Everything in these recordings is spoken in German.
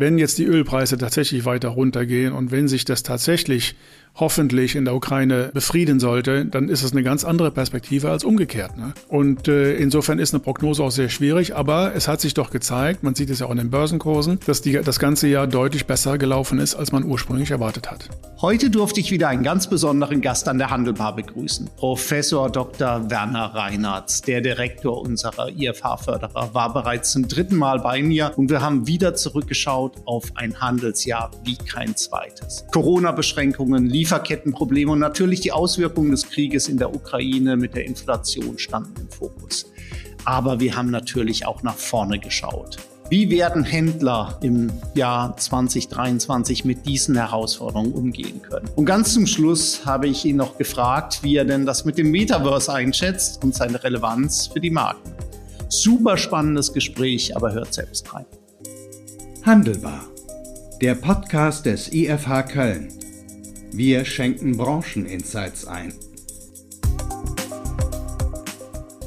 Wenn jetzt die Ölpreise tatsächlich weiter runtergehen und wenn sich das tatsächlich hoffentlich in der Ukraine befrieden sollte, dann ist es eine ganz andere Perspektive als umgekehrt. Ne? Und äh, insofern ist eine Prognose auch sehr schwierig, aber es hat sich doch gezeigt, man sieht es ja auch in den Börsenkursen, dass die, das ganze Jahr deutlich besser gelaufen ist, als man ursprünglich erwartet hat. Heute durfte ich wieder einen ganz besonderen Gast an der Handelbar begrüßen. Professor Dr. Werner Reinhardt, der Direktor unserer IFH-Förderer, war bereits zum dritten Mal bei mir und wir haben wieder zurückgeschaut auf ein Handelsjahr wie kein zweites. Corona-Beschränkungen, Lieferkettenprobleme und natürlich die Auswirkungen des Krieges in der Ukraine mit der Inflation standen im Fokus. Aber wir haben natürlich auch nach vorne geschaut. Wie werden Händler im Jahr 2023 mit diesen Herausforderungen umgehen können? Und ganz zum Schluss habe ich ihn noch gefragt, wie er denn das mit dem Metaverse einschätzt und seine Relevanz für die Marken. Super spannendes Gespräch, aber hört selbst rein. Handelbar. Der Podcast des IFH Köln. Wir schenken Brancheninsights ein.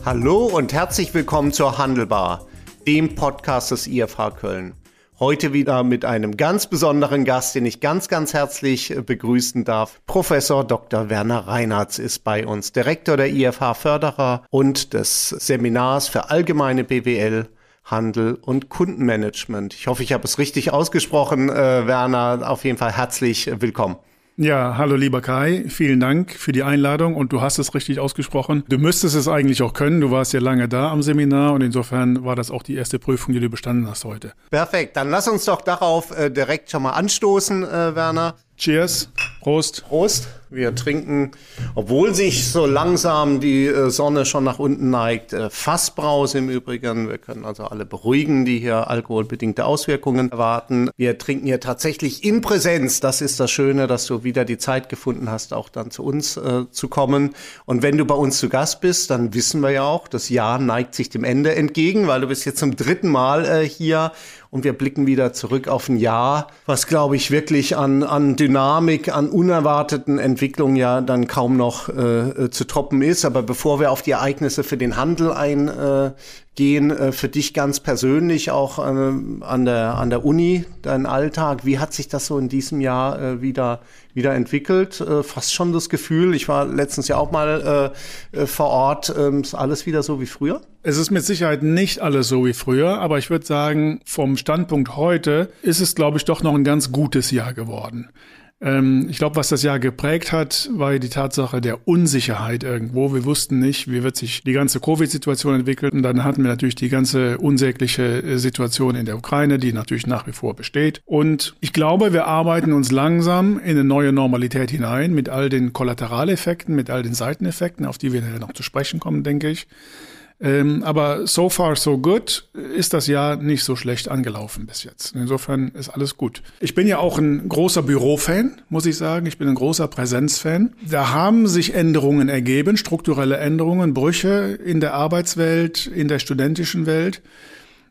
Hallo und herzlich willkommen zur Handelbar, dem Podcast des IFH Köln. Heute wieder mit einem ganz besonderen Gast, den ich ganz, ganz herzlich äh, begrüßen darf. Professor Dr. Werner Reinhardt ist bei uns, Direktor der IFH Förderer und des Seminars für allgemeine BWL Handel und Kundenmanagement. Ich hoffe, ich habe es richtig ausgesprochen, äh, Werner. Auf jeden Fall herzlich willkommen. Ja, hallo lieber Kai, vielen Dank für die Einladung und du hast es richtig ausgesprochen. Du müsstest es eigentlich auch können, du warst ja lange da am Seminar und insofern war das auch die erste Prüfung, die du bestanden hast heute. Perfekt, dann lass uns doch darauf äh, direkt schon mal anstoßen, äh, Werner. Cheers, Prost. Prost. Wir trinken, obwohl sich so langsam die äh, Sonne schon nach unten neigt, äh, Fassbrause im Übrigen. Wir können also alle beruhigen, die hier alkoholbedingte Auswirkungen erwarten. Wir trinken hier tatsächlich in Präsenz. Das ist das Schöne, dass du wieder die Zeit gefunden hast, auch dann zu uns äh, zu kommen. Und wenn du bei uns zu Gast bist, dann wissen wir ja auch, das Jahr neigt sich dem Ende entgegen, weil du bist jetzt zum dritten Mal äh, hier und wir blicken wieder zurück auf ein Jahr, was, glaube ich, wirklich an, an Dynamik, an unerwarteten Entwicklungen ja dann kaum noch äh, zu toppen ist. Aber bevor wir auf die Ereignisse für den Handel eingehen, äh, für dich ganz persönlich auch äh, an, der, an der Uni, dein Alltag, wie hat sich das so in diesem Jahr äh, wieder, wieder entwickelt? Äh, fast schon das Gefühl, ich war letztens ja auch mal äh, äh vor Ort, äh, ist alles wieder so wie früher? Es ist mit Sicherheit nicht alles so wie früher, aber ich würde sagen, vom Standpunkt heute ist es, glaube ich, doch noch ein ganz gutes Jahr geworden. Ähm, ich glaube, was das Jahr geprägt hat, war die Tatsache der Unsicherheit irgendwo. Wir wussten nicht, wie wird sich die ganze Covid-Situation entwickeln. Und dann hatten wir natürlich die ganze unsägliche äh, Situation in der Ukraine, die natürlich nach wie vor besteht. Und ich glaube, wir arbeiten uns langsam in eine neue Normalität hinein mit all den Kollateraleffekten, mit all den Seiteneffekten, auf die wir noch zu sprechen kommen, denke ich. Ähm, aber so far so good ist das Jahr nicht so schlecht angelaufen bis jetzt. Insofern ist alles gut. Ich bin ja auch ein großer Bürofan, muss ich sagen. Ich bin ein großer Präsenzfan. Da haben sich Änderungen ergeben, strukturelle Änderungen, Brüche in der Arbeitswelt, in der studentischen Welt.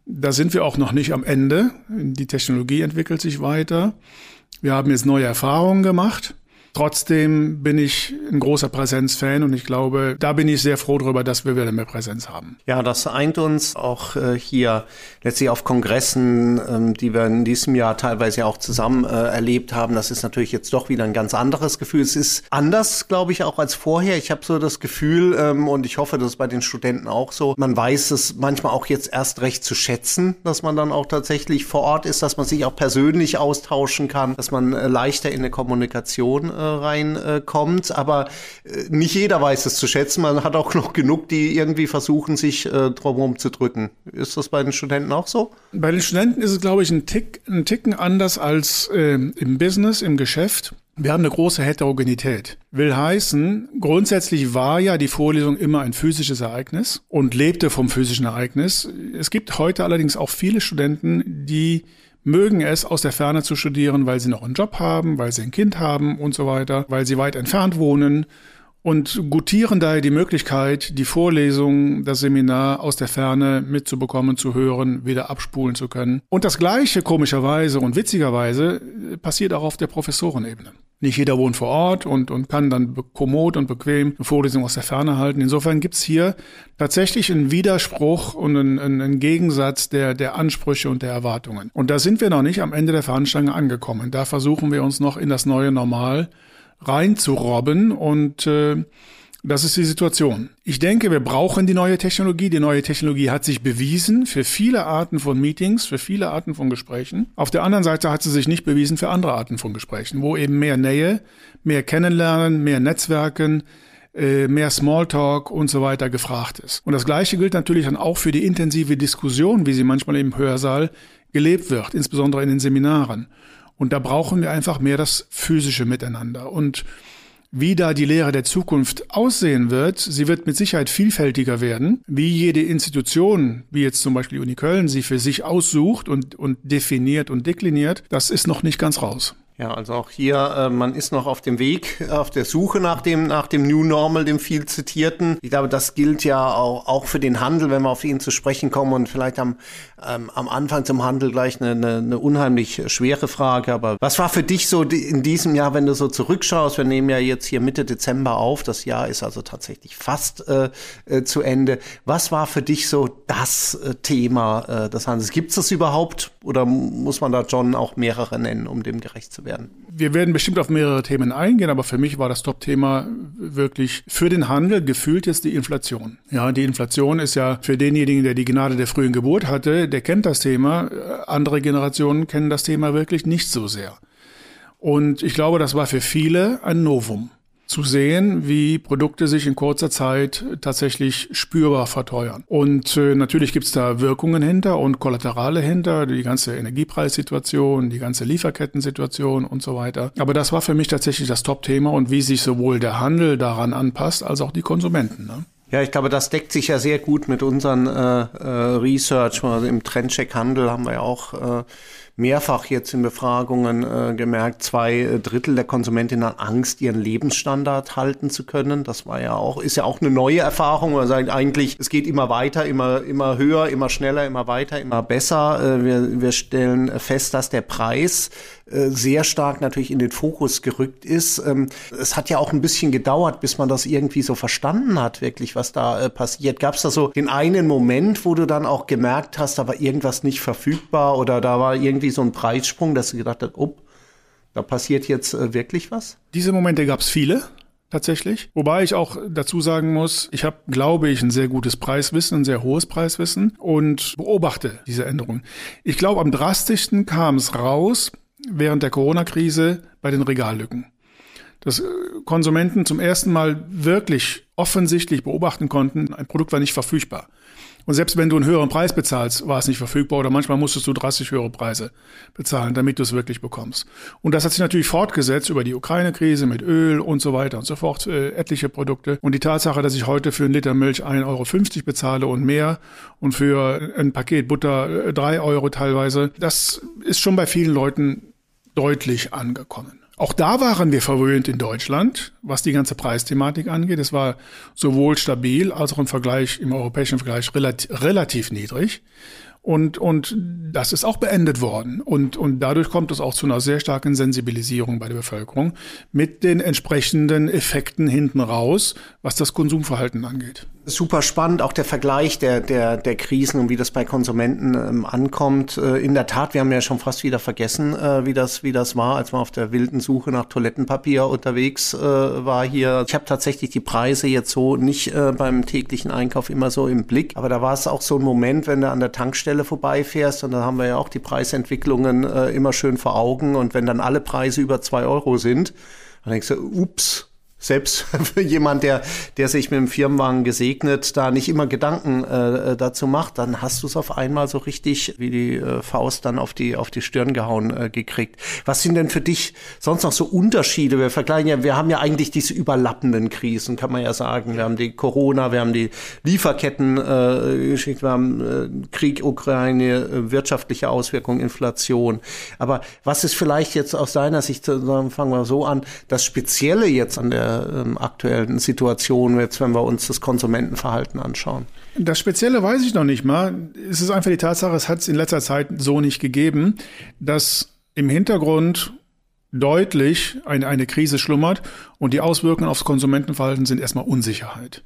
Da sind wir auch noch nicht am Ende. Die Technologie entwickelt sich weiter. Wir haben jetzt neue Erfahrungen gemacht. Trotzdem bin ich ein großer Präsenzfan und ich glaube, da bin ich sehr froh darüber, dass wir wieder mehr Präsenz haben. Ja, das eint uns auch äh, hier letztlich auf Kongressen, ähm, die wir in diesem Jahr teilweise auch zusammen äh, erlebt haben. Das ist natürlich jetzt doch wieder ein ganz anderes Gefühl. Es ist anders, glaube ich, auch als vorher. Ich habe so das Gefühl ähm, und ich hoffe, das ist bei den Studenten auch so. Man weiß es manchmal auch jetzt erst recht zu schätzen, dass man dann auch tatsächlich vor Ort ist, dass man sich auch persönlich austauschen kann, dass man äh, leichter in eine Kommunikation reinkommt. Aber äh, nicht jeder weiß es zu schätzen. Man hat auch noch genug, die irgendwie versuchen, sich äh, drumherum zu drücken. Ist das bei den Studenten auch so? Bei den Studenten ist es, glaube ich, ein, Tick, ein Ticken anders als äh, im Business, im Geschäft. Wir haben eine große Heterogenität. Will heißen, grundsätzlich war ja die Vorlesung immer ein physisches Ereignis und lebte vom physischen Ereignis. Es gibt heute allerdings auch viele Studenten, die mögen es, aus der Ferne zu studieren, weil sie noch einen Job haben, weil sie ein Kind haben und so weiter, weil sie weit entfernt wohnen und gutieren daher die Möglichkeit, die Vorlesung, das Seminar aus der Ferne mitzubekommen, zu hören, wieder abspulen zu können. Und das Gleiche komischerweise und witzigerweise passiert auch auf der Professorenebene. Nicht jeder wohnt vor Ort und, und kann dann kommod und bequem eine Vorlesung aus der Ferne halten. Insofern gibt's hier tatsächlich einen Widerspruch und einen, einen Gegensatz der, der Ansprüche und der Erwartungen. Und da sind wir noch nicht am Ende der Fahnenstange angekommen. Da versuchen wir uns noch in das neue Normal reinzurobben und äh, das ist die Situation. Ich denke, wir brauchen die neue Technologie. Die neue Technologie hat sich bewiesen für viele Arten von Meetings, für viele Arten von Gesprächen. Auf der anderen Seite hat sie sich nicht bewiesen für andere Arten von Gesprächen, wo eben mehr Nähe, mehr Kennenlernen, mehr Netzwerken, äh, mehr Smalltalk und so weiter gefragt ist. Und das Gleiche gilt natürlich dann auch für die intensive Diskussion, wie sie manchmal im Hörsaal gelebt wird, insbesondere in den Seminaren. Und da brauchen wir einfach mehr das physische Miteinander. Und wie da die Lehre der Zukunft aussehen wird, sie wird mit Sicherheit vielfältiger werden. Wie jede Institution, wie jetzt zum Beispiel die Uni Köln, sie für sich aussucht und, und definiert und dekliniert, das ist noch nicht ganz raus. Ja, also auch hier, äh, man ist noch auf dem Weg, auf der Suche nach dem, nach dem New Normal, dem viel zitierten. Ich glaube, das gilt ja auch, auch für den Handel, wenn wir auf ihn zu sprechen kommen und vielleicht am, ähm, am Anfang zum Handel gleich eine, eine, eine unheimlich schwere Frage. Aber was war für dich so in diesem Jahr, wenn du so zurückschaust? Wir nehmen ja jetzt hier Mitte Dezember auf. Das Jahr ist also tatsächlich fast äh, äh, zu Ende. Was war für dich so das äh, Thema äh, des Handels? Gibt es das überhaupt oder muss man da John auch mehrere nennen, um dem gerecht zu werden? Wir werden bestimmt auf mehrere Themen eingehen, aber für mich war das Top-Thema wirklich für den Handel gefühlt jetzt die Inflation. Ja, die Inflation ist ja für denjenigen, der die Gnade der frühen Geburt hatte, der kennt das Thema. Andere Generationen kennen das Thema wirklich nicht so sehr. Und ich glaube, das war für viele ein Novum zu sehen, wie Produkte sich in kurzer Zeit tatsächlich spürbar verteuern. Und äh, natürlich gibt's da Wirkungen hinter und Kollaterale hinter, die ganze Energiepreissituation, die ganze Lieferkettensituation und so weiter. Aber das war für mich tatsächlich das Top-Thema und wie sich sowohl der Handel daran anpasst, als auch die Konsumenten. Ne? Ja, ich glaube, das deckt sich ja sehr gut mit unseren äh, äh, Research. Also Im Trendcheck Handel haben wir ja auch äh, mehrfach jetzt in Befragungen äh, gemerkt, zwei äh, Drittel der Konsumentinnen haben Angst, ihren Lebensstandard halten zu können. Das war ja auch, ist ja auch eine neue Erfahrung. Man sagt eigentlich, es geht immer weiter, immer, immer höher, immer schneller, immer weiter, immer besser. Äh, wir, wir stellen fest, dass der Preis äh, sehr stark natürlich in den Fokus gerückt ist. Ähm, es hat ja auch ein bisschen gedauert, bis man das irgendwie so verstanden hat, wirklich, was da äh, passiert. Gab es da so den einen Moment, wo du dann auch gemerkt hast, da war irgendwas nicht verfügbar oder da war irgendwie so ein Preissprung, dass du gedacht hast, oh, da passiert jetzt äh, wirklich was? Diese Momente gab es viele tatsächlich. Wobei ich auch dazu sagen muss, ich habe, glaube ich, ein sehr gutes Preiswissen, ein sehr hohes Preiswissen und beobachte diese Änderungen. Ich glaube, am drastischsten kam es raus, während der Corona-Krise bei den Regallücken. Dass äh, Konsumenten zum ersten Mal wirklich offensichtlich beobachten konnten, ein Produkt war nicht verfügbar. Und selbst wenn du einen höheren Preis bezahlst, war es nicht verfügbar oder manchmal musstest du drastisch höhere Preise bezahlen, damit du es wirklich bekommst. Und das hat sich natürlich fortgesetzt über die Ukraine-Krise mit Öl und so weiter und so fort, äh, etliche Produkte. Und die Tatsache, dass ich heute für einen Liter Milch 1,50 Euro bezahle und mehr und für ein Paket Butter 3 äh, Euro teilweise, das ist schon bei vielen Leuten deutlich angekommen. Auch da waren wir verwöhnt in Deutschland, was die ganze Preisthematik angeht. Es war sowohl stabil als auch im Vergleich, im europäischen Vergleich relativ, relativ niedrig. Und, und das ist auch beendet worden. Und, und dadurch kommt es auch zu einer sehr starken Sensibilisierung bei der Bevölkerung mit den entsprechenden Effekten hinten raus, was das Konsumverhalten angeht. Super spannend, auch der Vergleich der, der, der Krisen und wie das bei Konsumenten ähm, ankommt. Äh, in der Tat, wir haben ja schon fast wieder vergessen, äh, wie, das, wie das war, als man auf der wilden Suche nach Toilettenpapier unterwegs äh, war hier. Ich habe tatsächlich die Preise jetzt so nicht äh, beim täglichen Einkauf immer so im Blick, aber da war es auch so ein Moment, wenn du an der Tankstelle vorbeifährst und da haben wir ja auch die Preisentwicklungen äh, immer schön vor Augen und wenn dann alle Preise über zwei Euro sind, dann denkst du, ups, selbst für jemand, der, der sich mit dem Firmenwagen gesegnet, da nicht immer Gedanken äh, dazu macht, dann hast du es auf einmal so richtig wie die äh, Faust dann auf die, auf die Stirn gehauen äh, gekriegt. Was sind denn für dich sonst noch so Unterschiede? Wir vergleichen ja, wir haben ja eigentlich diese überlappenden Krisen, kann man ja sagen. Wir haben die Corona, wir haben die Lieferketten äh, geschickt, wir haben äh, Krieg, Ukraine, äh, wirtschaftliche Auswirkungen, Inflation. Aber was ist vielleicht jetzt aus deiner Sicht, fangen wir so an, das Spezielle jetzt an der ähm, aktuellen Situation, jetzt wenn wir uns das Konsumentenverhalten anschauen? Das Spezielle weiß ich noch nicht mal. Es ist einfach die Tatsache, es hat es in letzter Zeit so nicht gegeben, dass im Hintergrund deutlich eine, eine Krise schlummert und die Auswirkungen aufs Konsumentenverhalten sind erstmal Unsicherheit.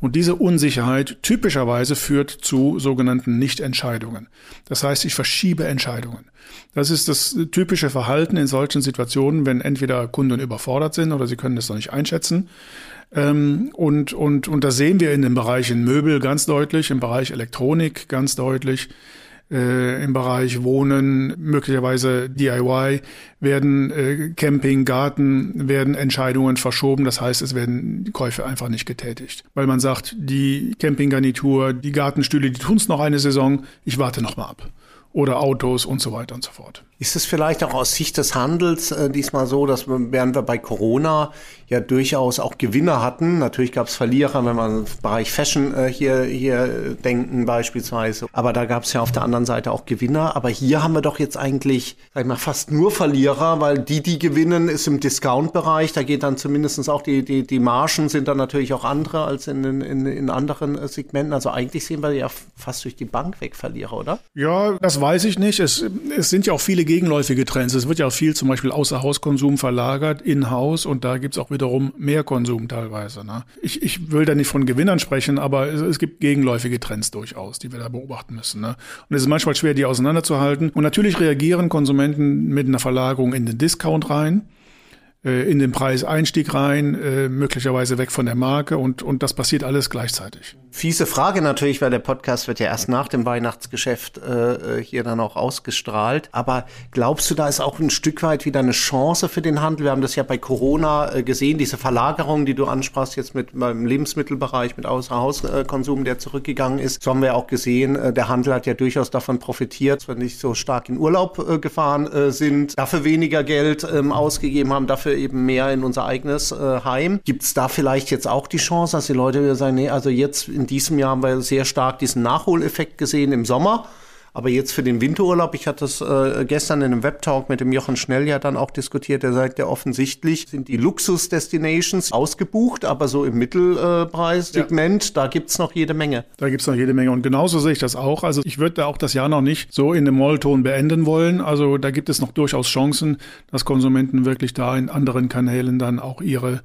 Und diese Unsicherheit typischerweise führt zu sogenannten Nichtentscheidungen. Das heißt, ich verschiebe Entscheidungen. Das ist das typische Verhalten in solchen Situationen, wenn entweder Kunden überfordert sind oder sie können das noch nicht einschätzen. Ähm, und, und, und das sehen wir in den Bereichen Möbel ganz deutlich, im Bereich Elektronik ganz deutlich äh, im Bereich Wohnen, möglicherweise DIY, werden äh, Camping, Garten, werden Entscheidungen verschoben. Das heißt, es werden Käufe einfach nicht getätigt. Weil man sagt, die Campinggarnitur, die Gartenstühle, die tun's noch eine Saison, ich warte noch mal ab. Oder Autos und so weiter und so fort. Ist es vielleicht auch aus Sicht des Handels äh, diesmal so, dass wir, während wir bei Corona ja durchaus auch Gewinner hatten, natürlich gab es Verlierer, wenn man im Bereich Fashion äh, hier, hier denken beispielsweise, aber da gab es ja auf der anderen Seite auch Gewinner, aber hier haben wir doch jetzt eigentlich, sag ich mal, fast nur Verlierer, weil die, die gewinnen, ist im Discount-Bereich, da geht dann zumindestens auch die, die, die Margen sind dann natürlich auch andere als in, in, in anderen äh, Segmenten, also eigentlich sehen wir ja fast durch die Bank weg Verlierer, oder? Ja, das weiß ich nicht, es, es sind ja auch viele gegenläufige Trends. Es wird ja auch viel zum Beispiel Außerhauskonsum verlagert, in-Haus und da gibt's auch wiederum mehr Konsum teilweise. Ne? Ich, ich will da nicht von Gewinnern sprechen, aber es, es, gibt gegenläufige Trends durchaus, die wir da beobachten müssen. Ne? Und es ist manchmal schwer, die auseinanderzuhalten. Und natürlich reagieren Konsumenten mit einer Verlagerung in den Discount rein. Äh, in den Preiseinstieg rein, äh, möglicherweise weg von der Marke und, und das passiert alles gleichzeitig. Fiese Frage natürlich, weil der Podcast wird ja erst nach dem Weihnachtsgeschäft äh, hier dann auch ausgestrahlt. Aber glaubst du, da ist auch ein Stück weit wieder eine Chance für den Handel? Wir haben das ja bei Corona äh, gesehen, diese Verlagerung, die du ansprachst jetzt mit beim Lebensmittelbereich, mit Außerhauskonsum, der zurückgegangen ist. So haben wir auch gesehen, äh, der Handel hat ja durchaus davon profitiert, wir nicht so stark in Urlaub äh, gefahren äh, sind, dafür weniger Geld ähm, ausgegeben haben, dafür eben mehr in unser eigenes äh, Heim. Gibt es da vielleicht jetzt auch die Chance, dass die Leute wieder sagen, nee, also jetzt in diesem Jahr haben wir sehr stark diesen Nachholeffekt gesehen im Sommer. Aber jetzt für den Winterurlaub, ich hatte es äh, gestern in einem Webtalk mit dem Jochen Schnell ja dann auch diskutiert, der sagt ja offensichtlich sind die Luxus-Destinations ausgebucht, aber so im Mittelpreissegment, ja. da gibt's noch jede Menge. Da gibt's noch jede Menge und genauso sehe ich das auch. Also ich würde da auch das Jahr noch nicht so in dem Mollton beenden wollen. Also da gibt es noch durchaus Chancen, dass Konsumenten wirklich da in anderen Kanälen dann auch ihre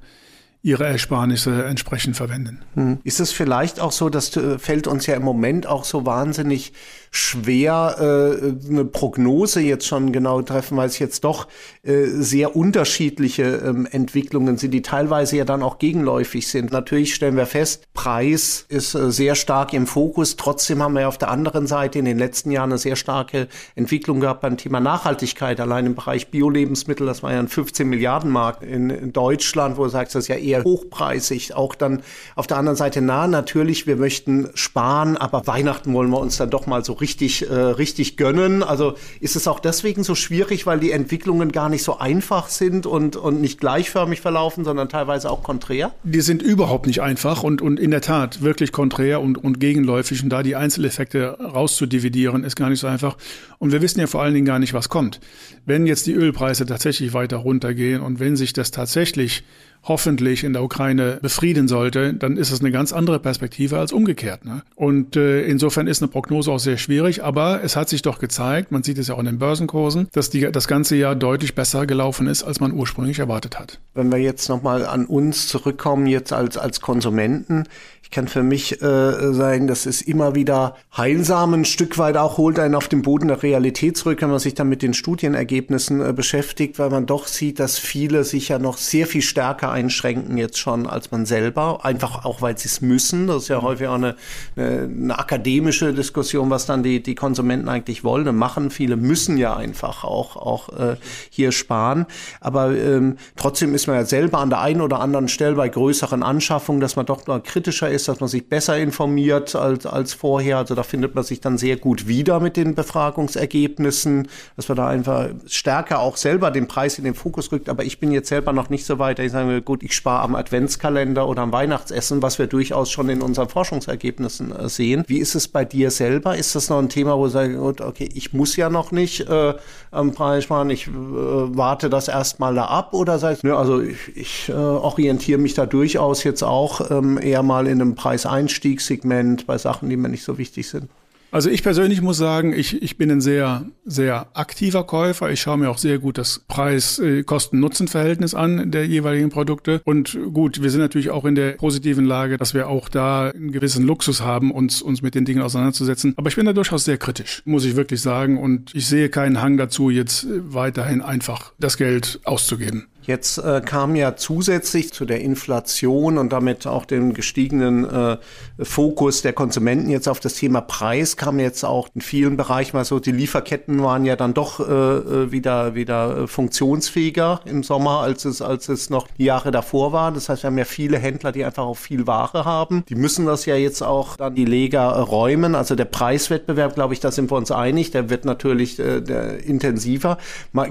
ihre Ersparnisse entsprechend verwenden. Hm. Ist es vielleicht auch so, das äh, fällt uns ja im Moment auch so wahnsinnig schwer, äh, eine Prognose jetzt schon genau treffen, weil es jetzt doch äh, sehr unterschiedliche ähm, Entwicklungen sind, die teilweise ja dann auch gegenläufig sind. Natürlich stellen wir fest, Preis ist äh, sehr stark im Fokus. Trotzdem haben wir auf der anderen Seite in den letzten Jahren eine sehr starke Entwicklung gehabt beim Thema Nachhaltigkeit. Allein im Bereich Bio-Lebensmittel, das war ja ein 15 Milliarden Markt in, in Deutschland, wo du sagst, das ist ja eher hochpreisig. Auch dann auf der anderen Seite nah, natürlich, wir möchten sparen, aber Weihnachten wollen wir uns dann doch mal so richtig, äh, richtig gönnen. Also ist es auch deswegen so schwierig, weil die Entwicklungen gar nicht so einfach sind und, und nicht gleichförmig verlaufen, sondern teilweise auch konträr? Die sind überhaupt nicht einfach und, und in der Tat wirklich konträr und, und gegenläufig. Und da die Einzeleffekte rauszudividieren, ist gar nicht so einfach. Und wir wissen ja vor allen Dingen gar nicht, was kommt. Wenn jetzt die Ölpreise tatsächlich weiter runtergehen und wenn sich das tatsächlich hoffentlich in der Ukraine befrieden sollte, dann ist es eine ganz andere Perspektive als umgekehrt. Ne? Und äh, insofern ist eine Prognose auch sehr schwierig, aber es hat sich doch gezeigt, man sieht es ja auch in den Börsenkursen, dass die, das ganze Jahr deutlich besser gelaufen ist, als man ursprünglich erwartet hat. Wenn wir jetzt nochmal an uns zurückkommen, jetzt als, als Konsumenten, kann für mich äh, sagen, das ist immer wieder heilsam, ein Stück weit auch holt einen auf den Boden der Realität zurück, wenn man sich dann mit den Studienergebnissen äh, beschäftigt, weil man doch sieht, dass viele sich ja noch sehr viel stärker einschränken jetzt schon als man selber, einfach auch weil sie es müssen. Das ist ja häufig auch eine, eine, eine, akademische Diskussion, was dann die, die Konsumenten eigentlich wollen und machen. Viele müssen ja einfach auch, auch äh, hier sparen. Aber ähm, trotzdem ist man ja selber an der einen oder anderen Stelle bei größeren Anschaffungen, dass man doch mal kritischer ist, dass man sich besser informiert als, als vorher. Also da findet man sich dann sehr gut wieder mit den Befragungsergebnissen, dass man da einfach stärker auch selber den Preis in den Fokus rückt. Aber ich bin jetzt selber noch nicht so weit, ich sage, gut, ich spare am Adventskalender oder am Weihnachtsessen, was wir durchaus schon in unseren Forschungsergebnissen äh, sehen. Wie ist es bei dir selber? Ist das noch ein Thema, wo du sagst, gut, okay, ich muss ja noch nicht äh, am Preis sparen, ich äh, warte das erstmal da ab oder sagst ne, also ich, ich äh, orientiere mich da durchaus jetzt auch ähm, eher mal in einem Preiseinstiegssegment bei Sachen, die mir nicht so wichtig sind? Also ich persönlich muss sagen, ich, ich bin ein sehr, sehr aktiver Käufer. Ich schaue mir auch sehr gut das Preis-Kosten-Nutzen-Verhältnis an der jeweiligen Produkte. Und gut, wir sind natürlich auch in der positiven Lage, dass wir auch da einen gewissen Luxus haben, uns, uns mit den Dingen auseinanderzusetzen. Aber ich bin da durchaus sehr kritisch, muss ich wirklich sagen. Und ich sehe keinen Hang dazu, jetzt weiterhin einfach das Geld auszugeben. Jetzt äh, kam ja zusätzlich zu der Inflation und damit auch dem gestiegenen äh, Fokus der Konsumenten jetzt auf das Thema Preis, kam jetzt auch in vielen Bereichen mal so, die Lieferketten waren ja dann doch äh, äh wieder, wieder funktionsfähiger im Sommer, als es, als es noch die Jahre davor war. Das heißt, wir haben ja viele Händler, die einfach auch viel Ware haben. Die müssen das ja jetzt auch dann die Leger räumen. Also der Preiswettbewerb, glaube ich, da sind wir uns einig, der wird natürlich äh, der intensiver.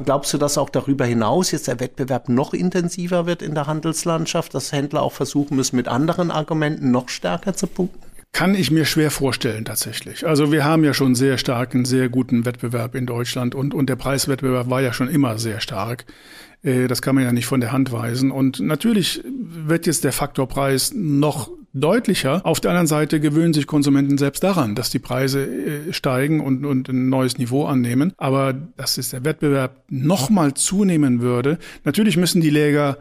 Glaubst du, dass auch darüber hinaus jetzt der Wettbewerb Wettbewerb noch intensiver wird in der Handelslandschaft, dass Händler auch versuchen müssen, mit anderen Argumenten noch stärker zu punkten? Kann ich mir schwer vorstellen tatsächlich. Also wir haben ja schon sehr starken, sehr guten Wettbewerb in Deutschland und, und der Preiswettbewerb war ja schon immer sehr stark. Äh, das kann man ja nicht von der Hand weisen. Und natürlich wird jetzt der Faktor Preis noch deutlicher. Auf der anderen Seite gewöhnen sich Konsumenten selbst daran, dass die Preise äh, steigen und, und ein neues Niveau annehmen. Aber dass es der Wettbewerb nochmal zunehmen würde, natürlich müssen die Läger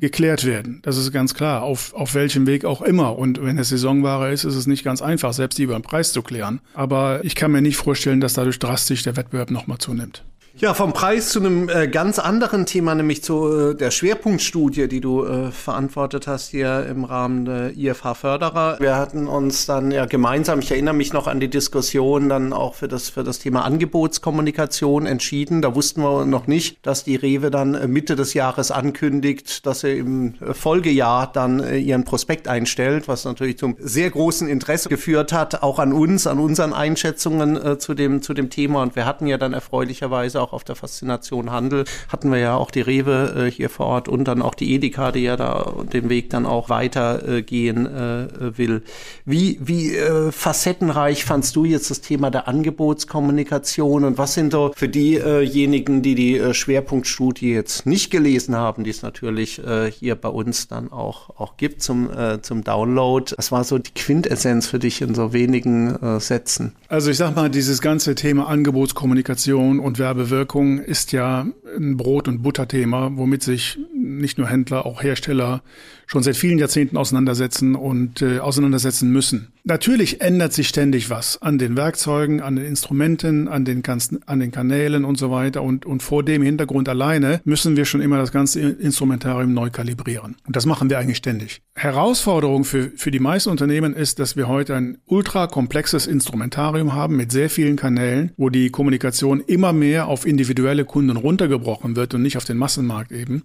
geklärt werden. Das ist ganz klar, auf, auf welchem Weg auch immer. Und wenn es Saisonware ist, ist es nicht ganz einfach, selbst die über den Preis zu klären. Aber ich kann mir nicht vorstellen, dass dadurch drastisch der Wettbewerb nochmal zunimmt. Ja, vom Preis zu einem äh, ganz anderen Thema, nämlich zu äh, der Schwerpunktstudie, die du äh, verantwortet hast hier im Rahmen der IFH Förderer. Wir hatten uns dann ja gemeinsam, ich erinnere mich noch an die Diskussion, dann auch für das, für das Thema Angebotskommunikation entschieden. Da wussten wir noch nicht, dass die Rewe dann äh, Mitte des Jahres ankündigt, dass sie im äh, Folgejahr dann äh, ihren Prospekt einstellt, was natürlich zum sehr großen Interesse geführt hat, auch an uns, an unseren Einschätzungen zu dem, zu dem Thema. Und wir hatten ja dann erfreulicherweise auch auch auf der Faszination Handel hatten wir ja auch die Rewe äh, hier vor Ort und dann auch die Edeka, die ja da den Weg dann auch weitergehen äh, äh, will. Wie, wie äh, facettenreich fandst du jetzt das Thema der Angebotskommunikation und was sind so für diejenigen, die die äh, Schwerpunktstudie jetzt nicht gelesen haben, die es natürlich äh, hier bei uns dann auch, auch gibt zum, äh, zum Download. Was war so die Quintessenz für dich in so wenigen äh, Sätzen? Also ich sag mal, dieses ganze Thema Angebotskommunikation und Werbewirkung Wirkung ist ja ein Brot- und Butterthema, womit sich nicht nur Händler, auch Hersteller schon seit vielen Jahrzehnten auseinandersetzen und äh, auseinandersetzen müssen. Natürlich ändert sich ständig was an den Werkzeugen, an den Instrumenten, an den, ganzen, an den Kanälen und so weiter. Und, und vor dem Hintergrund alleine müssen wir schon immer das ganze Instrumentarium neu kalibrieren. Und das machen wir eigentlich ständig. Herausforderung für, für die meisten Unternehmen ist, dass wir heute ein ultra komplexes Instrumentarium haben mit sehr vielen Kanälen, wo die Kommunikation immer mehr auf individuelle Kunden runtergebrochen wird und nicht auf den Massenmarkt eben.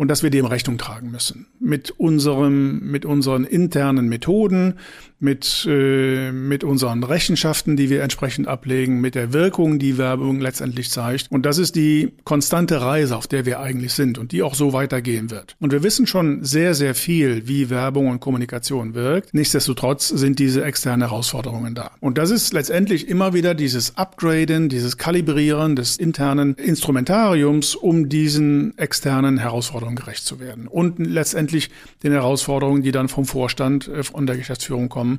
Und dass wir dem Rechnung tragen müssen. Mit unserem, mit unseren internen Methoden, mit, äh, mit unseren Rechenschaften, die wir entsprechend ablegen, mit der Wirkung, die Werbung letztendlich zeigt. Und das ist die konstante Reise, auf der wir eigentlich sind und die auch so weitergehen wird. Und wir wissen schon sehr, sehr viel, wie Werbung und Kommunikation wirkt. Nichtsdestotrotz sind diese externen Herausforderungen da. Und das ist letztendlich immer wieder dieses Upgraden, dieses Kalibrieren des internen Instrumentariums, um diesen externen Herausforderungen gerecht zu werden. Und letztendlich den Herausforderungen, die dann vom Vorstand äh, und der Geschäftsführung kommen, äh,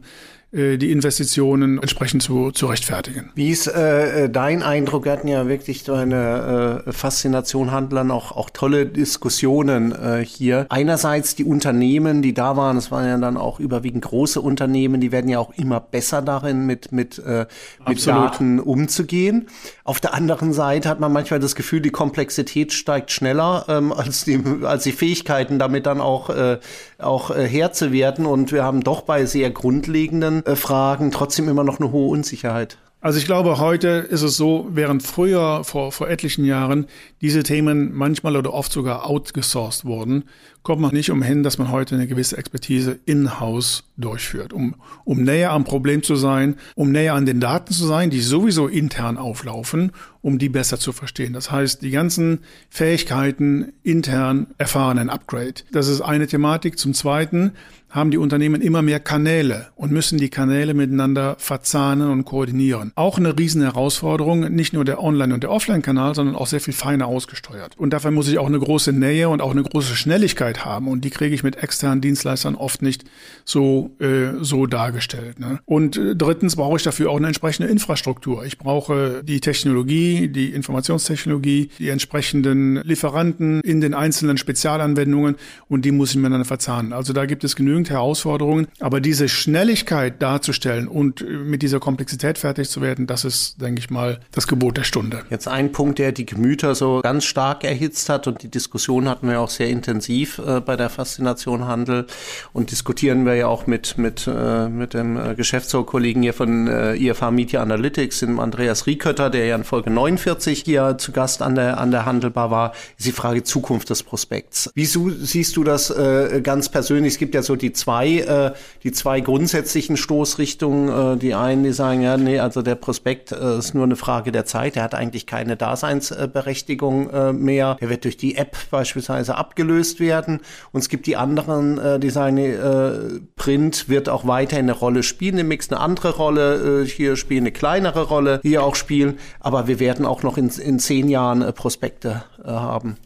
die Investitionen entsprechend zu, zu rechtfertigen. Wie ist äh, dein Eindruck? Wir hatten ja wirklich so eine äh, Faszination Handlern, auch, auch tolle Diskussionen äh, hier. Einerseits die Unternehmen, die da waren, es waren ja dann auch überwiegend große Unternehmen, die werden ja auch immer besser darin, mit, mit, äh, mit Daten umzugehen. Auf der anderen Seite hat man manchmal das Gefühl, die Komplexität steigt schneller ähm, als, die, als die Fähigkeiten, damit dann auch, äh, auch äh, Herr zu werden. Und wir haben doch bei sehr grundlegenden äh, Fragen trotzdem immer noch eine hohe Unsicherheit. Also ich glaube, heute ist es so, während früher, vor, vor etlichen Jahren, diese Themen manchmal oder oft sogar outgesourced wurden, kommt man nicht umhin, dass man heute eine gewisse Expertise in-house durchführt, um, um näher am Problem zu sein, um näher an den Daten zu sein, die sowieso intern auflaufen, um die besser zu verstehen. Das heißt, die ganzen Fähigkeiten intern erfahren ein Upgrade. Das ist eine Thematik. Zum Zweiten haben die Unternehmen immer mehr Kanäle und müssen die Kanäle miteinander verzahnen und koordinieren. Auch eine riesen Herausforderung, nicht nur der Online- und der Offline-Kanal, sondern auch sehr viel feiner ausgesteuert. Und dafür muss ich auch eine große Nähe und auch eine große Schnelligkeit haben und die kriege ich mit externen Dienstleistern oft nicht so, äh, so dargestellt. Ne? Und äh, drittens brauche ich dafür auch eine entsprechende Infrastruktur. Ich brauche die Technologie, die Informationstechnologie, die entsprechenden Lieferanten in den einzelnen Spezialanwendungen und die muss ich miteinander verzahnen. Also da gibt es genügend Herausforderungen, aber diese Schnelligkeit darzustellen und äh, mit dieser Komplexität fertig zu werden, das ist, denke ich mal, das Gebot der Stunde. Jetzt ein Punkt, der die Gemüter so ganz stark erhitzt hat und die Diskussion hatten wir auch sehr intensiv äh, bei der Faszination Handel und diskutieren wir ja auch mit, mit, äh, mit dem äh, Geschäftsführerkollegen hier von äh, IFA Media Analytics, dem Andreas Riekötter, der ja in Folge 49 hier zu Gast an der, an der Handelbar war, ist die Frage Zukunft des Prospekts. Wie siehst du das äh, ganz persönlich? Es gibt ja so die zwei, äh, die zwei grundsätzlichen Stoßrichtungen. Äh, die einen, die sagen, ja, nee, also der Prospekt äh, ist nur eine Frage der Zeit. Der hat eigentlich keine Daseinsberechtigung äh, mehr. Der wird durch die App beispielsweise abgelöst werden. Und es gibt die anderen, äh, die sagen, nee, äh, Print wird auch weiter eine Rolle spielen im Mix, eine andere Rolle äh, hier spielen, eine kleinere Rolle hier auch spielen. Aber wir werden auch noch in, in zehn Jahren äh, Prospekte äh, haben.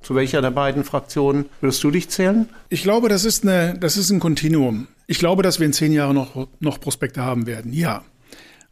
Zu welcher der beiden Fraktionen würdest du dich zählen? Ich glaube, das ist, eine, das ist ein Kontinuum. Ich glaube, dass wir in zehn Jahren noch, noch Prospekte haben werden. Ja.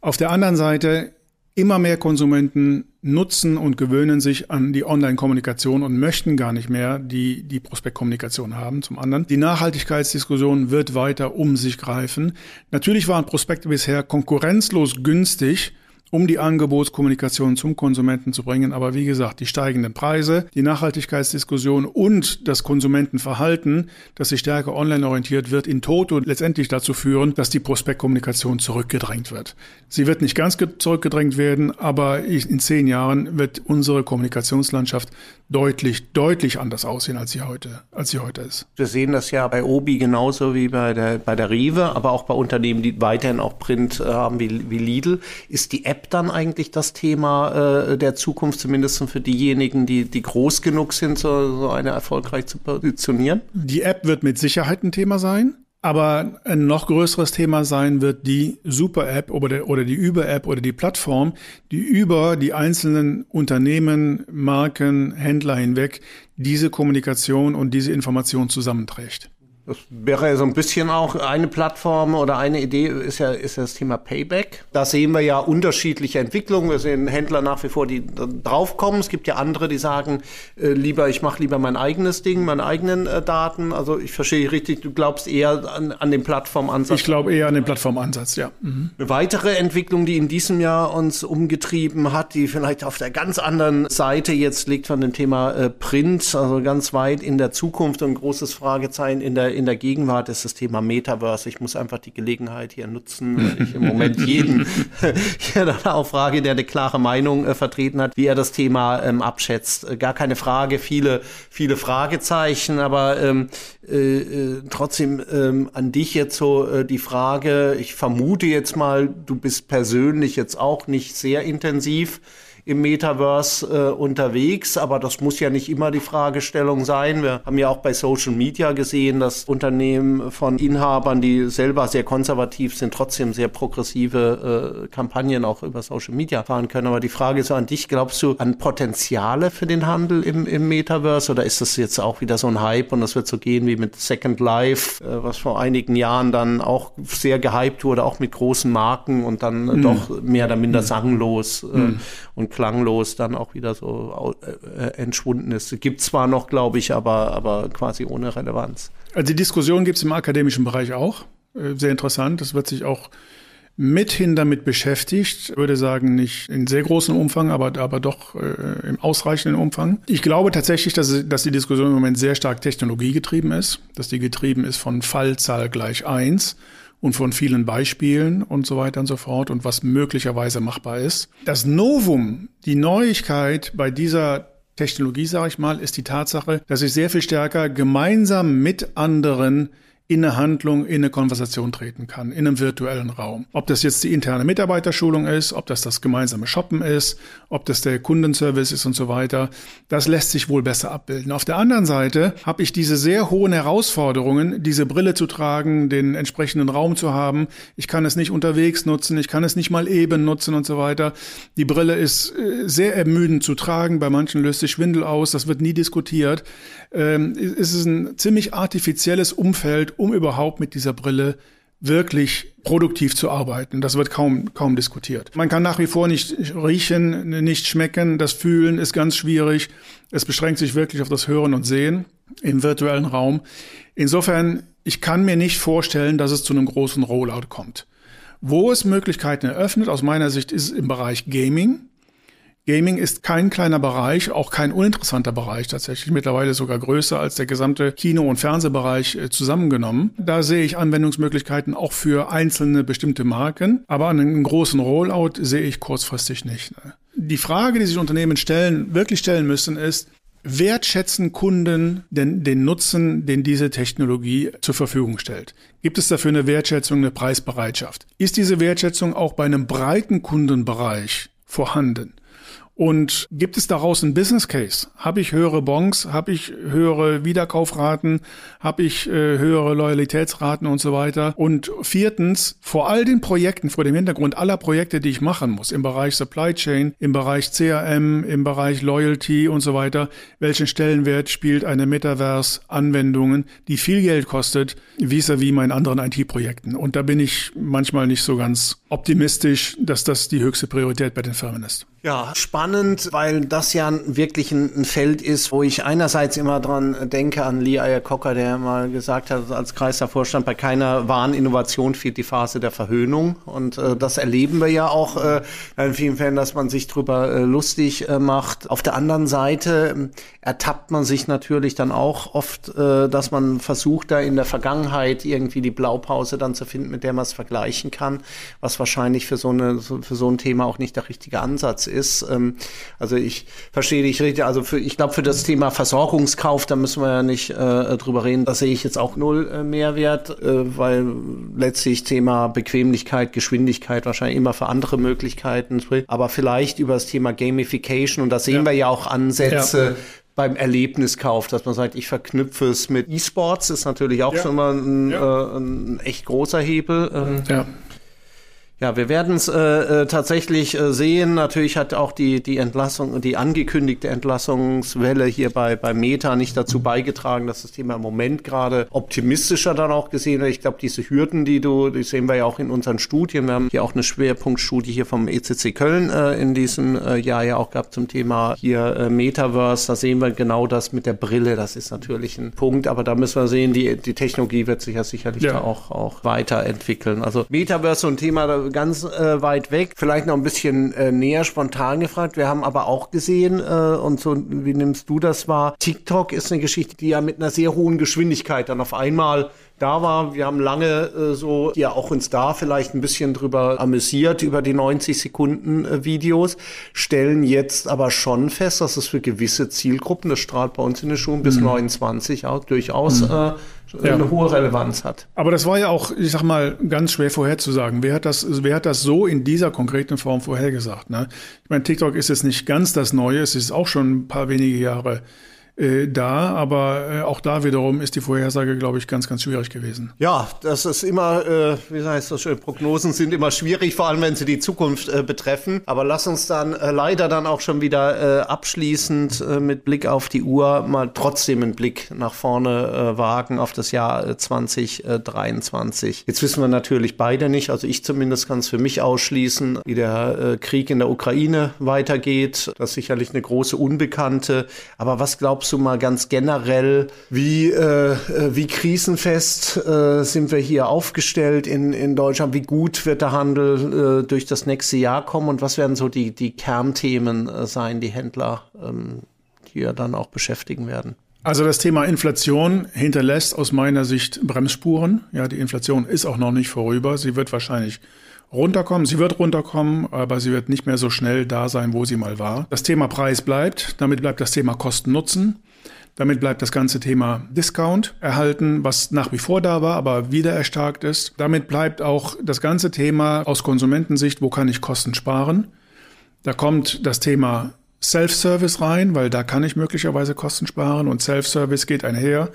Auf der anderen Seite, immer mehr Konsumenten nutzen und gewöhnen sich an die Online-Kommunikation und möchten gar nicht mehr die, die Prospektkommunikation haben. Zum anderen, die Nachhaltigkeitsdiskussion wird weiter um sich greifen. Natürlich waren Prospekte bisher konkurrenzlos günstig um die Angebotskommunikation zum Konsumenten zu bringen. Aber wie gesagt, die steigenden Preise, die Nachhaltigkeitsdiskussion und das Konsumentenverhalten, das sich stärker online orientiert, wird in Toto letztendlich dazu führen, dass die Prospektkommunikation zurückgedrängt wird. Sie wird nicht ganz zurückgedrängt werden, aber in zehn Jahren wird unsere Kommunikationslandschaft deutlich, deutlich anders aussehen, als sie heute, als sie heute ist. Wir sehen das ja bei Obi genauso wie bei der, bei der Rewe, aber auch bei Unternehmen, die weiterhin auch Print äh, haben wie, wie Lidl. Ist die App dann eigentlich das Thema äh, der Zukunft, zumindest für diejenigen, die, die groß genug sind, so, so eine erfolgreich zu positionieren? Die App wird mit Sicherheit ein Thema sein. Aber ein noch größeres Thema sein wird die Super-App oder die Über-App oder die Plattform, die über die einzelnen Unternehmen, Marken, Händler hinweg diese Kommunikation und diese Information zusammenträgt. Das wäre so ein bisschen auch eine Plattform oder eine Idee ist ja, ist ja das Thema Payback. Da sehen wir ja unterschiedliche Entwicklungen. Wir sehen Händler nach wie vor, die draufkommen. Es gibt ja andere, die sagen, äh, lieber, ich mache lieber mein eigenes Ding, meine eigenen äh, Daten. Also ich verstehe richtig, du glaubst eher an, an den Plattformansatz. Ich glaube eher an den Plattformansatz, ja. Mhm. Eine weitere Entwicklung, die in diesem Jahr uns umgetrieben hat, die vielleicht auf der ganz anderen Seite jetzt liegt von dem Thema äh, Print, also ganz weit in der Zukunft und großes Fragezeichen in der in der Gegenwart ist das Thema Metaverse. Ich muss einfach die Gelegenheit hier nutzen, weil ich im Moment jeden hier auch frage, der eine klare Meinung äh, vertreten hat, wie er das Thema ähm, abschätzt. Äh, gar keine Frage, viele, viele Fragezeichen, aber ähm, äh, äh, trotzdem ähm, an dich jetzt so äh, die Frage, ich vermute jetzt mal, du bist persönlich jetzt auch nicht sehr intensiv im Metaverse äh, unterwegs, aber das muss ja nicht immer die Fragestellung sein. Wir haben ja auch bei Social Media gesehen, dass Unternehmen von Inhabern, die selber sehr konservativ sind, trotzdem sehr progressive äh, Kampagnen auch über Social Media fahren können. Aber die Frage ist an dich, glaubst du an Potenziale für den Handel im, im Metaverse oder ist das jetzt auch wieder so ein Hype und das wird so gehen wie mit Second Life, äh, was vor einigen Jahren dann auch sehr gehypt wurde, auch mit großen Marken und dann mhm. doch mehr oder minder mhm. sanglos äh, mhm. und klanglos dann auch wieder so äh, entschwunden ist. Gibt zwar noch, glaube ich, aber, aber quasi ohne Relevanz. Also die Diskussion gibt es im akademischen Bereich auch. Äh, sehr interessant. Das wird sich auch mithin damit beschäftigt. Ich würde sagen, nicht in sehr großem Umfang, aber, aber doch äh, im ausreichenden Umfang. Ich glaube tatsächlich, dass, dass die Diskussion im Moment sehr stark technologiegetrieben ist, dass die getrieben ist von Fallzahl gleich eins und von vielen Beispielen und so weiter und so fort und was möglicherweise machbar ist. Das Novum, die Neuigkeit bei dieser Technologie, sage ich mal, ist die Tatsache, dass ich sehr viel stärker gemeinsam mit anderen in eine Handlung, in eine Konversation treten kann, in einem virtuellen Raum. Ob das jetzt die interne Mitarbeiterschulung ist, ob das das gemeinsame Shoppen ist, ob das der Kundenservice ist und so weiter, das lässt sich wohl besser abbilden. Auf der anderen Seite habe ich diese sehr hohen Herausforderungen, diese Brille zu tragen, den entsprechenden Raum zu haben. Ich kann es nicht unterwegs nutzen, ich kann es nicht mal eben nutzen und so weiter. Die Brille ist äh, sehr ermüdend zu tragen, bei manchen löst sich Schwindel aus, das wird nie diskutiert. Ähm, es ist ein ziemlich artifizielles Umfeld, um überhaupt mit dieser Brille wirklich produktiv zu arbeiten. Das wird kaum, kaum diskutiert. Man kann nach wie vor nicht riechen, nicht schmecken. Das Fühlen ist ganz schwierig. Es beschränkt sich wirklich auf das Hören und Sehen im virtuellen Raum. Insofern, ich kann mir nicht vorstellen, dass es zu einem großen Rollout kommt. Wo es Möglichkeiten eröffnet, aus meiner Sicht, ist im Bereich Gaming. Gaming ist kein kleiner Bereich, auch kein uninteressanter Bereich, tatsächlich mittlerweile sogar größer als der gesamte Kino- und Fernsehbereich äh, zusammengenommen. Da sehe ich Anwendungsmöglichkeiten auch für einzelne bestimmte Marken, aber einen großen Rollout sehe ich kurzfristig nicht. Ne? Die Frage, die sich Unternehmen stellen, wirklich stellen müssen, ist, Wertschätzen Kunden den, den Nutzen, den diese Technologie zur Verfügung stellt? Gibt es dafür eine Wertschätzung, eine Preisbereitschaft? Ist diese Wertschätzung auch bei einem breiten Kundenbereich vorhanden? Und gibt es daraus einen Business Case? Habe ich höhere Bonds? Habe ich höhere Wiederkaufraten? Habe ich äh, höhere Loyalitätsraten und so weiter? Und viertens, vor all den Projekten, vor dem Hintergrund aller Projekte, die ich machen muss, im Bereich Supply Chain, im Bereich CRM, im Bereich Loyalty und so weiter, welchen Stellenwert spielt eine Metaverse-Anwendungen, die viel Geld kostet, vis-à-vis -vis meinen anderen IT-Projekten? Und da bin ich manchmal nicht so ganz optimistisch, dass das die höchste Priorität bei den Firmen ist. Ja, spannend, weil das ja wirklich ein, Feld ist, wo ich einerseits immer dran denke an Lee Iacocca, der mal gesagt hat, als Kreisvorstand, bei keiner wahren Innovation fehlt die Phase der Verhöhnung. Und äh, das erleben wir ja auch äh, in vielen Fällen, dass man sich drüber äh, lustig äh, macht. Auf der anderen Seite ähm, ertappt man sich natürlich dann auch oft, äh, dass man versucht, da in der Vergangenheit irgendwie die Blaupause dann zu finden, mit der man es vergleichen kann, was wahrscheinlich für so, eine, für so ein Thema auch nicht der richtige Ansatz ist ist. Ähm, also ich verstehe dich richtig. Also für, ich glaube, für das Thema Versorgungskauf, da müssen wir ja nicht äh, drüber reden. Da sehe ich jetzt auch null äh, Mehrwert, äh, weil letztlich Thema Bequemlichkeit, Geschwindigkeit wahrscheinlich immer für andere Möglichkeiten. Aber vielleicht über das Thema Gamification und da sehen ja. wir ja auch Ansätze. Ja beim Erlebniskauf, dass man sagt, ich verknüpfe es mit E-Sports, ist natürlich auch ja. schon mal ein, ja. äh, ein echt großer Hebel. Ähm, ja. Ja, wir werden es äh, äh, tatsächlich äh, sehen. Natürlich hat auch die, die Entlassung, die angekündigte Entlassungswelle hier bei, bei Meta nicht dazu beigetragen, dass das Thema im Moment gerade optimistischer dann auch gesehen wird. Ich glaube, diese Hürden, die du, die sehen wir ja auch in unseren Studien. Wir haben hier auch eine Schwerpunktstudie hier vom ECC Köln äh, in diesem äh, Jahr ja auch gehabt zum Thema hier äh, Metaverse. Da sehen wir genau das mit der Brille. Das ist natürlich ein Punkt, aber da müssen wir sehen, die, die Technologie wird sich ja sicherlich ja. da auch, auch weiterentwickeln. Also Metaverse so ein Thema, ganz äh, weit weg, vielleicht noch ein bisschen äh, näher spontan gefragt. Wir haben aber auch gesehen, äh, und so, wie nimmst du das wahr? TikTok ist eine Geschichte, die ja mit einer sehr hohen Geschwindigkeit dann auf einmal da war. Wir haben lange äh, so ja auch uns da vielleicht ein bisschen drüber amüsiert über die 90 Sekunden äh, Videos, stellen jetzt aber schon fest, dass es für gewisse Zielgruppen, das strahlt bei uns in den Schulen bis mhm. 29 auch durchaus mhm. äh, ja. eine hohe Relevanz hat. Aber das war ja auch, ich sag mal, ganz schwer vorherzusagen. Wer hat das, wer hat das so in dieser konkreten Form vorhergesagt? Ne? Ich meine, TikTok ist jetzt nicht ganz das Neue, es ist auch schon ein paar wenige Jahre äh, da, aber äh, auch da wiederum ist die Vorhersage, glaube ich, ganz, ganz schwierig gewesen. Ja, das ist immer, äh, wie heißt das schön, Prognosen sind immer schwierig, vor allem wenn sie die Zukunft äh, betreffen. Aber lass uns dann äh, leider dann auch schon wieder äh, abschließend äh, mit Blick auf die Uhr mal trotzdem einen Blick nach vorne äh, wagen auf das Jahr 2023. Jetzt wissen wir natürlich beide nicht, also ich zumindest kann es für mich ausschließen, wie der äh, Krieg in der Ukraine weitergeht. Das ist sicherlich eine große Unbekannte. Aber was glaubst du mal ganz generell, wie, äh, äh, wie krisenfest äh, sind wir hier aufgestellt in, in Deutschland? Wie gut wird der Handel äh, durch das nächste Jahr kommen? Und was werden so die, die Kernthemen äh, sein, die Händler ähm, hier dann auch beschäftigen werden? Also das Thema Inflation hinterlässt aus meiner Sicht Bremsspuren. Ja, die Inflation ist auch noch nicht vorüber. Sie wird wahrscheinlich runterkommen. Sie wird runterkommen, aber sie wird nicht mehr so schnell da sein, wo sie mal war. Das Thema Preis bleibt. Damit bleibt das Thema Kosten-Nutzen. Damit bleibt das ganze Thema Discount erhalten, was nach wie vor da war, aber wieder erstarkt ist. Damit bleibt auch das ganze Thema aus Konsumentensicht, wo kann ich Kosten sparen. Da kommt das Thema Self-Service rein, weil da kann ich möglicherweise Kosten sparen und Self-Service geht einher,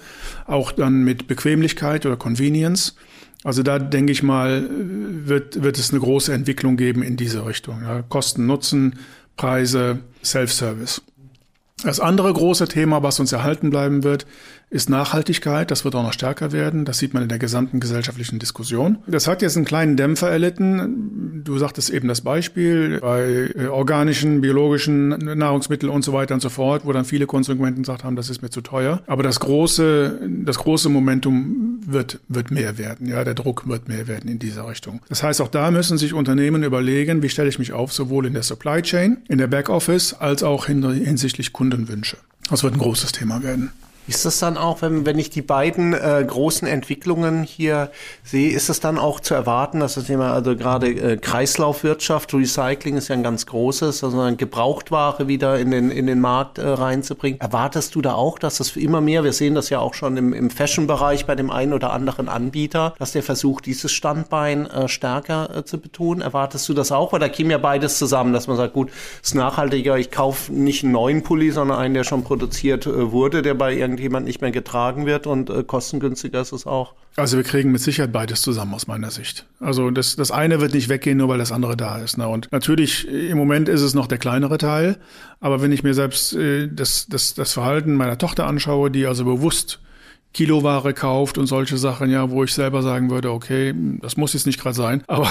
auch dann mit Bequemlichkeit oder Convenience. Also da denke ich mal, wird, wird es eine große Entwicklung geben in diese Richtung. Ja. Kosten, Nutzen, Preise, Self-Service. Das andere große Thema, was uns erhalten bleiben wird, ist Nachhaltigkeit. Das wird auch noch stärker werden. Das sieht man in der gesamten gesellschaftlichen Diskussion. Das hat jetzt einen kleinen Dämpfer erlitten. Du sagtest eben das Beispiel bei äh, organischen, biologischen Nahrungsmitteln und so weiter und so fort, wo dann viele Konsumenten gesagt haben, das ist mir zu teuer. Aber das große, das große Momentum wird, wird mehr werden. Ja, der Druck wird mehr werden in dieser Richtung. Das heißt, auch da müssen sich Unternehmen überlegen, wie stelle ich mich auf, sowohl in der Supply Chain, in der Backoffice, als auch hinsichtlich Kundenwünsche. Das wird ein großes Thema werden. Ist das dann auch, wenn, wenn ich die beiden äh, großen Entwicklungen hier sehe, ist es dann auch zu erwarten, dass das Thema, also gerade äh, Kreislaufwirtschaft, Recycling ist ja ein ganz großes, also Gebrauchtware wieder in den, in den Markt äh, reinzubringen. Erwartest du da auch, dass das immer mehr, wir sehen das ja auch schon im, im Fashion-Bereich bei dem einen oder anderen Anbieter, dass der versucht, dieses Standbein äh, stärker äh, zu betonen? Erwartest du das auch? Weil da käme ja beides zusammen, dass man sagt, gut, ist nachhaltiger, ich kaufe nicht einen neuen Pulli, sondern einen, der schon produziert äh, wurde, der bei irgendeinem irgendjemand nicht mehr getragen wird und äh, kostengünstiger ist es auch. Also wir kriegen mit Sicherheit beides zusammen aus meiner Sicht. Also das, das eine wird nicht weggehen, nur weil das andere da ist. Ne? Und natürlich, im Moment ist es noch der kleinere Teil, aber wenn ich mir selbst äh, das, das, das Verhalten meiner Tochter anschaue, die also bewusst Kiloware kauft und solche Sachen, ja, wo ich selber sagen würde, okay, das muss jetzt nicht gerade sein, aber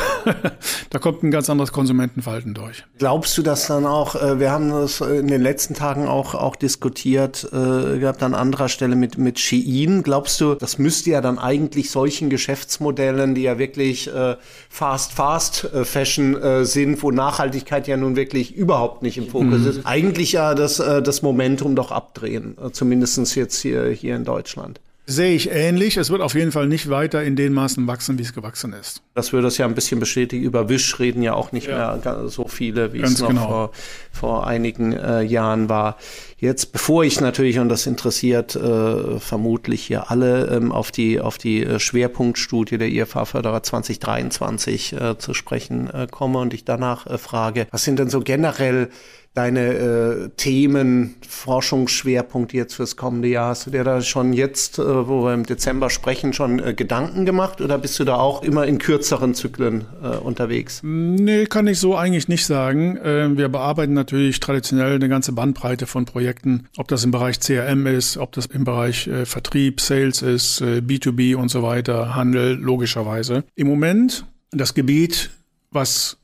da kommt ein ganz anderes Konsumentenverhalten durch. Glaubst du das dann auch, äh, wir haben das in den letzten Tagen auch, auch diskutiert, äh, gehabt an anderer Stelle mit, mit Shein. Glaubst du, das müsste ja dann eigentlich solchen Geschäftsmodellen, die ja wirklich äh, fast, fast äh, Fashion äh, sind, wo Nachhaltigkeit ja nun wirklich überhaupt nicht im Fokus mhm. ist, eigentlich ja das, äh, das Momentum doch abdrehen, äh, zumindestens jetzt hier, hier in Deutschland. Sehe ich ähnlich. Es wird auf jeden Fall nicht weiter in den Maßen wachsen, wie es gewachsen ist. Das würde es ja ein bisschen bestätigen. Über Wisch reden ja auch nicht ja. mehr so viele, wie Ganz es noch genau. vor, vor einigen äh, Jahren war. Jetzt, bevor ich natürlich, und das interessiert äh, vermutlich hier alle, ähm, auf die, auf die äh, Schwerpunktstudie der IFA-Förderer 2023 äh, zu sprechen äh, komme und ich danach äh, frage, was sind denn so generell deine äh, Themen, Forschungsschwerpunkte jetzt fürs kommende Jahr? Hast du dir da schon jetzt, äh, wo wir im Dezember sprechen, schon äh, Gedanken gemacht oder bist du da auch immer in kürzeren Zyklen äh, unterwegs? Nee, kann ich so eigentlich nicht sagen. Äh, wir bearbeiten natürlich traditionell eine ganze Bandbreite von Projekten, ob das im Bereich CRM ist, ob das im Bereich äh, Vertrieb, Sales ist, äh, B2B und so weiter, Handel, logischerweise. Im Moment das Gebiet, was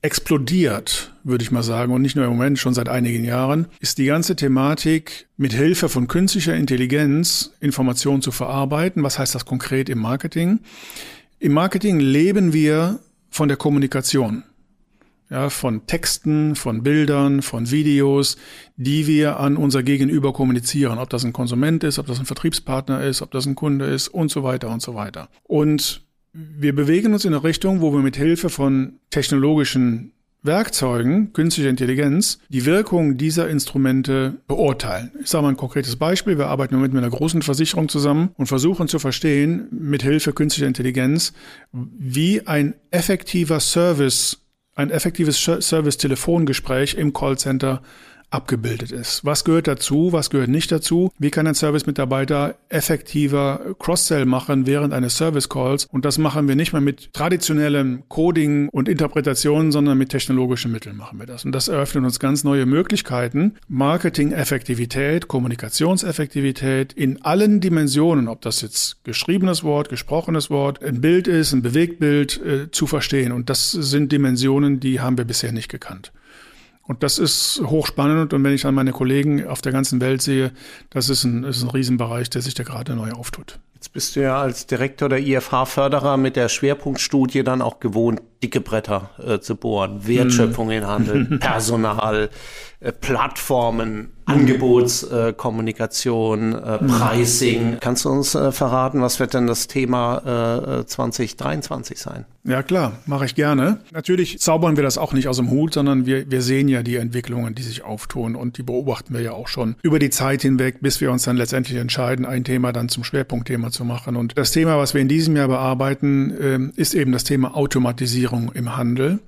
explodiert, würde ich mal sagen, und nicht nur im Moment, schon seit einigen Jahren, ist die ganze Thematik, mit Hilfe von künstlicher Intelligenz Informationen zu verarbeiten. Was heißt das konkret im Marketing? Im Marketing leben wir von der Kommunikation. Ja, von Texten, von Bildern, von Videos, die wir an unser Gegenüber kommunizieren. Ob das ein Konsument ist, ob das ein Vertriebspartner ist, ob das ein Kunde ist und so weiter und so weiter. Und wir bewegen uns in eine Richtung, wo wir mit Hilfe von technologischen Werkzeugen, künstlicher Intelligenz, die Wirkung dieser Instrumente beurteilen. Ich sage mal ein konkretes Beispiel. Wir arbeiten mit einer großen Versicherung zusammen und versuchen zu verstehen, mit Hilfe künstlicher Intelligenz, wie ein effektiver Service, ein effektives Service-Telefongespräch im Callcenter abgebildet ist. Was gehört dazu, was gehört nicht dazu? Wie kann ein Service-Mitarbeiter effektiver Cross-Sell machen während eines Service-Calls? Und das machen wir nicht mehr mit traditionellem Coding und Interpretation, sondern mit technologischen Mitteln machen wir das. Und das eröffnet uns ganz neue Möglichkeiten, Marketing-Effektivität, Kommunikationseffektivität in allen Dimensionen, ob das jetzt geschriebenes Wort, gesprochenes Wort, ein Bild ist, ein Bewegtbild, äh, zu verstehen. Und das sind Dimensionen, die haben wir bisher nicht gekannt. Und das ist hochspannend. Und wenn ich an meine Kollegen auf der ganzen Welt sehe, das ist ein, ist ein Riesenbereich, der sich da gerade neu auftut. Jetzt bist du ja als Direktor der IFH-Förderer mit der Schwerpunktstudie dann auch gewohnt, dicke Bretter äh, zu bohren. Wertschöpfung in Handel, Personal, äh, Plattformen, Angebotskommunikation, äh, äh, Pricing. Kannst du uns äh, verraten, was wird denn das Thema 2023 äh, sein? Ja klar, mache ich gerne. Natürlich zaubern wir das auch nicht aus dem Hut, sondern wir, wir sehen ja die Entwicklungen, die sich auftun und die beobachten wir ja auch schon über die Zeit hinweg, bis wir uns dann letztendlich entscheiden, ein Thema dann zum Schwerpunktthema zu machen. Und das Thema, was wir in diesem Jahr bearbeiten, ähm, ist eben das Thema Automatisierung im Handel.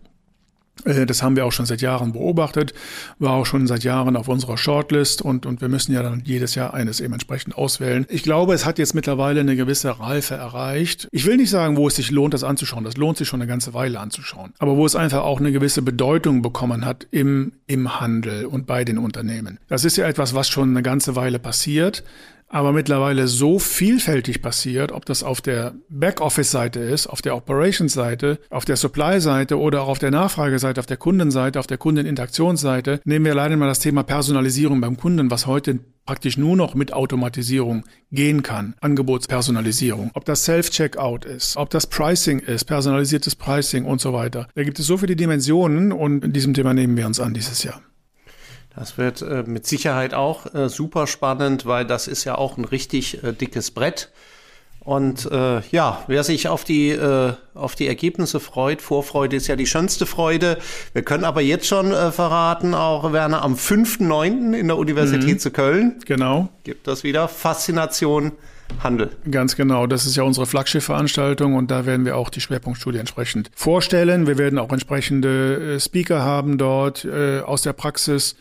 Äh, das haben wir auch schon seit Jahren beobachtet, war auch schon seit Jahren auf unserer Shortlist und, und wir müssen ja dann jedes Jahr eines eben entsprechend auswählen. Ich glaube, es hat jetzt mittlerweile eine gewisse Reife erreicht. Ich will nicht sagen, wo es sich lohnt, das anzuschauen. Das lohnt sich schon eine ganze Weile anzuschauen. Aber wo es einfach auch eine gewisse Bedeutung bekommen hat im, im Handel und bei den Unternehmen. Das ist ja etwas, was schon eine ganze Weile passiert aber mittlerweile so vielfältig passiert, ob das auf der Backoffice-Seite ist, auf der Operations-Seite, auf der Supply-Seite oder auch auf der Nachfrageseite, auf der Kundenseite, auf der Kundeninteraktionsseite. Nehmen wir alleine mal das Thema Personalisierung beim Kunden, was heute praktisch nur noch mit Automatisierung gehen kann. Angebotspersonalisierung. Ob das Self-Checkout ist, ob das Pricing ist, personalisiertes Pricing und so weiter. Da gibt es so viele Dimensionen und in diesem Thema nehmen wir uns an dieses Jahr. Das wird äh, mit Sicherheit auch äh, super spannend, weil das ist ja auch ein richtig äh, dickes Brett. Und äh, ja, wer sich auf die, äh, auf die Ergebnisse freut, Vorfreude ist ja die schönste Freude. Wir können aber jetzt schon äh, verraten, auch Werner, am 5.9. in der Universität mhm. zu Köln. Genau. Gibt das wieder Faszination Handel. Ganz genau. Das ist ja unsere Flaggschiffveranstaltung und da werden wir auch die Schwerpunktstudie entsprechend vorstellen. Wir werden auch entsprechende äh, Speaker haben dort äh, aus der Praxis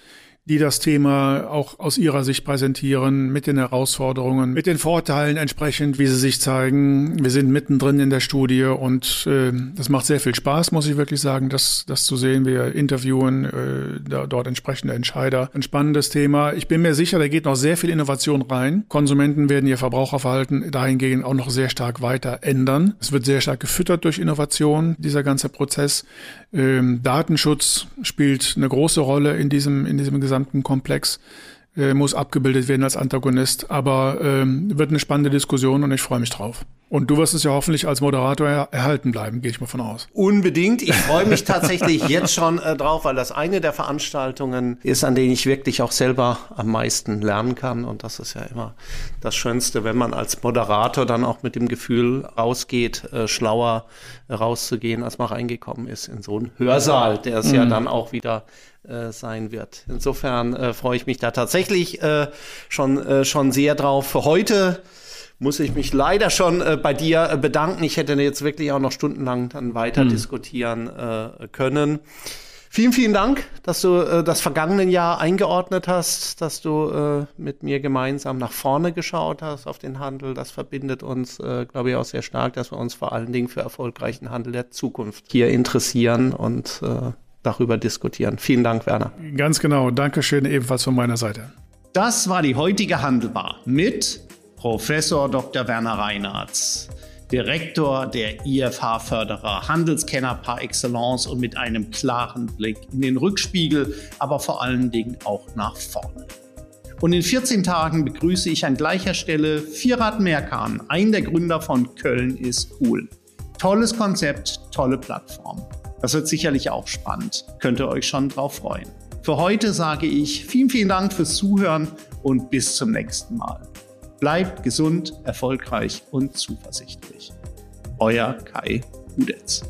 die das Thema auch aus ihrer Sicht präsentieren, mit den Herausforderungen, mit den Vorteilen entsprechend, wie sie sich zeigen. Wir sind mittendrin in der Studie und äh, das macht sehr viel Spaß, muss ich wirklich sagen, das, das zu sehen. Wir interviewen äh, da, dort entsprechende Entscheider. Ein spannendes Thema. Ich bin mir sicher, da geht noch sehr viel Innovation rein. Konsumenten werden ihr Verbraucherverhalten dahingehend auch noch sehr stark weiter ändern. Es wird sehr stark gefüttert durch Innovation, dieser ganze Prozess. Ähm, Datenschutz spielt eine große Rolle in diesem, in diesem gesamten Komplex, äh, muss abgebildet werden als Antagonist, aber ähm, wird eine spannende Diskussion und ich freue mich drauf. Und du wirst es ja hoffentlich als Moderator er erhalten bleiben, gehe ich mal von aus. Unbedingt. Ich freue mich tatsächlich jetzt schon äh, drauf, weil das eine der Veranstaltungen ist, an denen ich wirklich auch selber am meisten lernen kann. Und das ist ja immer das Schönste, wenn man als Moderator dann auch mit dem Gefühl rausgeht, äh, schlauer rauszugehen, als man reingekommen ist in so einen Hörsaal, der es mhm. ja dann auch wieder äh, sein wird. Insofern äh, freue ich mich da tatsächlich äh, schon, äh, schon sehr drauf. Für heute muss ich mich leider schon äh, bei dir bedanken. Ich hätte jetzt wirklich auch noch stundenlang dann weiter mhm. diskutieren können. Vielen, vielen Dank, dass du das vergangene Jahr eingeordnet hast, dass du mit mir gemeinsam nach vorne geschaut hast auf den Handel. Das verbindet uns, glaube ich, auch sehr stark, dass wir uns vor allen Dingen für erfolgreichen Handel der Zukunft hier interessieren und darüber diskutieren. Vielen Dank, Werner. Ganz genau. Dankeschön ebenfalls von meiner Seite. Das war die heutige Handelbar mit Professor Dr. Werner Reinhardt, Direktor der IFH-Förderer, Handelskenner par excellence und mit einem klaren Blick in den Rückspiegel, aber vor allen Dingen auch nach vorne. Und in 14 Tagen begrüße ich an gleicher Stelle Firat Merkan, ein der Gründer von Köln ist cool. Tolles Konzept, tolle Plattform. Das wird sicherlich auch spannend. Könnt ihr euch schon drauf freuen. Für heute sage ich vielen, vielen Dank fürs Zuhören und bis zum nächsten Mal. Bleibt gesund, erfolgreich und zuversichtlich. Euer Kai Hudetz.